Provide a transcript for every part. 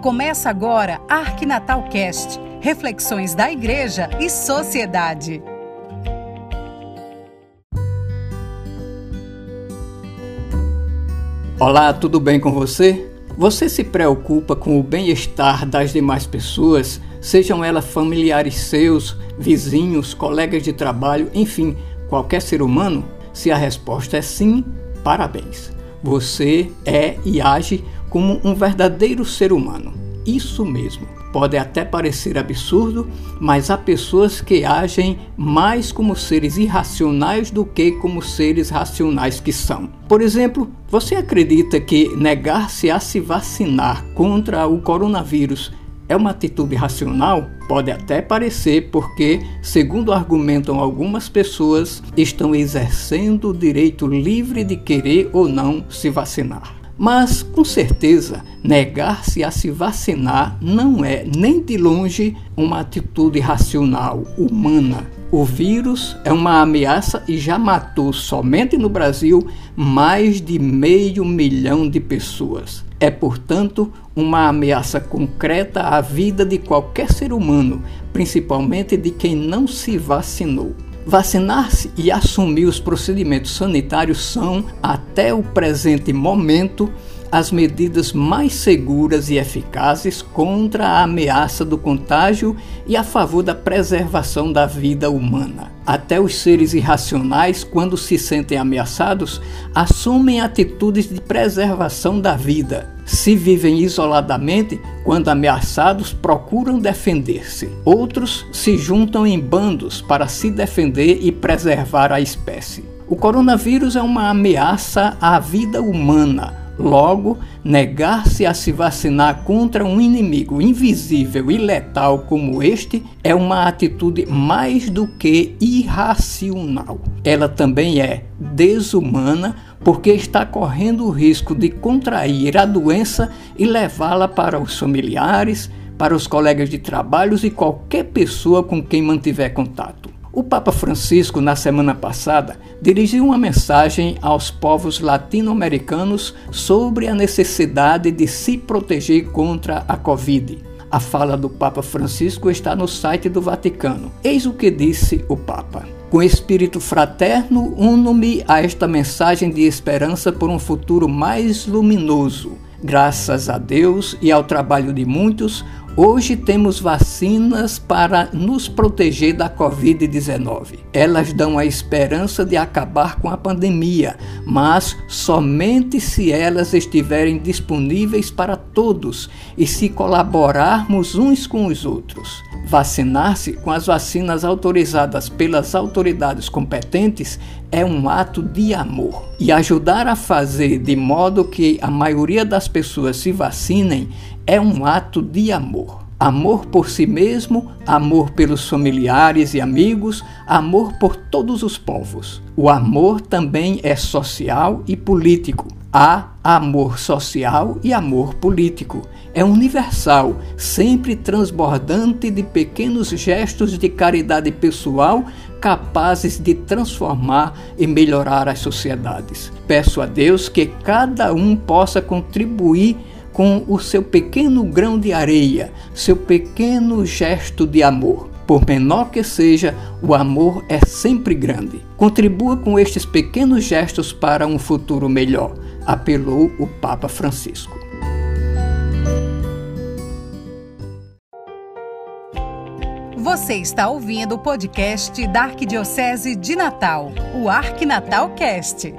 Começa agora Arquinatal Cast, reflexões da igreja e sociedade. Olá, tudo bem com você? Você se preocupa com o bem-estar das demais pessoas, sejam elas familiares seus, vizinhos, colegas de trabalho, enfim, qualquer ser humano? Se a resposta é sim, parabéns. Você é e age como um verdadeiro ser humano. Isso mesmo. Pode até parecer absurdo, mas há pessoas que agem mais como seres irracionais do que como seres racionais que são. Por exemplo, você acredita que negar-se a se vacinar contra o coronavírus é uma atitude racional? Pode até parecer, porque, segundo argumentam algumas pessoas, estão exercendo o direito livre de querer ou não se vacinar. Mas, com certeza, negar-se a se vacinar não é nem de longe uma atitude racional, humana. O vírus é uma ameaça e já matou somente no Brasil mais de meio milhão de pessoas. É, portanto, uma ameaça concreta à vida de qualquer ser humano, principalmente de quem não se vacinou. Vacinar-se e assumir os procedimentos sanitários são, até o presente momento, as medidas mais seguras e eficazes contra a ameaça do contágio e a favor da preservação da vida humana. Até os seres irracionais, quando se sentem ameaçados, assumem atitudes de preservação da vida. Se vivem isoladamente, quando ameaçados, procuram defender-se. Outros se juntam em bandos para se defender e preservar a espécie. O coronavírus é uma ameaça à vida humana Logo, negar-se a se vacinar contra um inimigo invisível e letal como este é uma atitude mais do que irracional. Ela também é desumana porque está correndo o risco de contrair a doença e levá-la para os familiares, para os colegas de trabalho e qualquer pessoa com quem mantiver contato. O Papa Francisco, na semana passada, dirigiu uma mensagem aos povos latino-americanos sobre a necessidade de se proteger contra a Covid. A fala do Papa Francisco está no site do Vaticano. Eis o que disse o Papa. Com espírito fraterno, uno-me a esta mensagem de esperança por um futuro mais luminoso. Graças a Deus e ao trabalho de muitos, Hoje temos vacinas para nos proteger da Covid-19. Elas dão a esperança de acabar com a pandemia, mas somente se elas estiverem disponíveis para todos e se colaborarmos uns com os outros. Vacinar-se com as vacinas autorizadas pelas autoridades competentes é um ato de amor. E ajudar a fazer de modo que a maioria das pessoas se vacinem é um ato de amor. Amor por si mesmo, amor pelos familiares e amigos, amor por todos os povos. O amor também é social e político. Há amor social e amor político. É universal, sempre transbordante de pequenos gestos de caridade pessoal capazes de transformar e melhorar as sociedades. Peço a Deus que cada um possa contribuir com o seu pequeno grão de areia, seu pequeno gesto de amor. Por menor que seja, o amor é sempre grande. Contribua com estes pequenos gestos para um futuro melhor, apelou o Papa Francisco. Você está ouvindo o podcast da Arquidiocese de Natal, o Arquinatal Cast.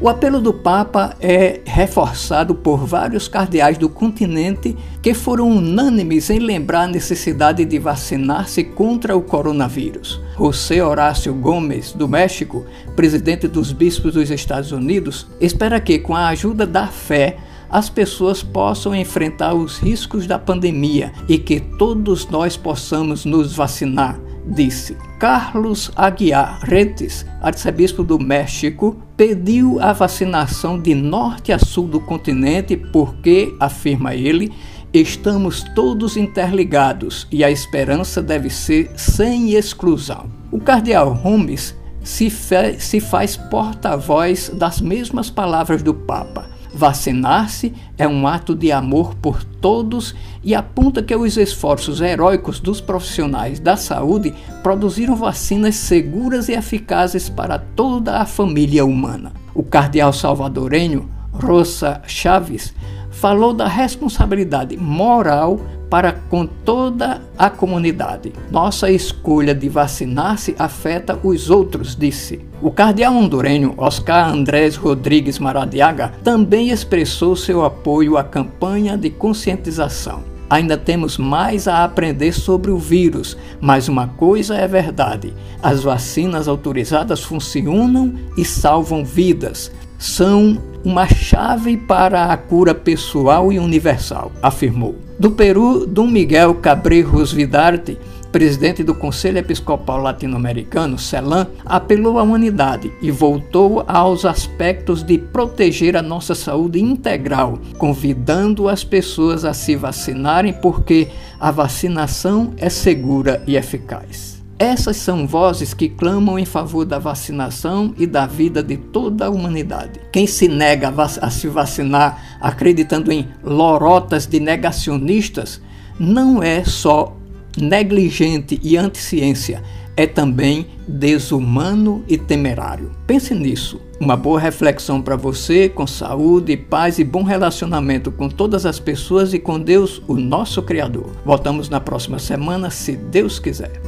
O apelo do Papa é reforçado por vários cardeais do continente que foram unânimes em lembrar a necessidade de vacinar-se contra o coronavírus. José Horácio Gomes, do México, presidente dos bispos dos Estados Unidos, espera que, com a ajuda da fé, as pessoas possam enfrentar os riscos da pandemia e que todos nós possamos nos vacinar disse. Carlos Aguiar Rentes, arcebispo do México, pediu a vacinação de norte a sul do continente porque, afirma ele, estamos todos interligados e a esperança deve ser sem exclusão. O cardeal Holmes se, se faz porta-voz das mesmas palavras do Papa. Vacinar-se é um ato de amor por todos e aponta que os esforços heróicos dos profissionais da saúde produziram vacinas seguras e eficazes para toda a família humana. O cardeal salvadorenho Rosa Chaves falou da responsabilidade moral para com toda a comunidade. Nossa escolha de vacinar-se afeta os outros, disse. O cardeal hondurenho Oscar Andrés Rodrigues Maradiaga também expressou seu apoio à campanha de conscientização. Ainda temos mais a aprender sobre o vírus, mas uma coisa é verdade: as vacinas autorizadas funcionam e salvam vidas. São uma chave para a cura pessoal e universal, afirmou. Do Peru, Dom Miguel Cabrejos Vidarte, presidente do Conselho Episcopal Latino-Americano, CELAM, apelou à unidade e voltou aos aspectos de proteger a nossa saúde integral, convidando as pessoas a se vacinarem porque a vacinação é segura e eficaz. Essas são vozes que clamam em favor da vacinação e da vida de toda a humanidade. Quem se nega a, se vacinar acreditando em lorotas de negacionistas não é só negligente e anti-ciência, é também desumano e temerário. Pense nisso. Uma boa reflexão para você, com saúde, paz e bom relacionamento com todas as pessoas e com Deus, o nosso Criador. Voltamos na próxima semana, se Deus quiser.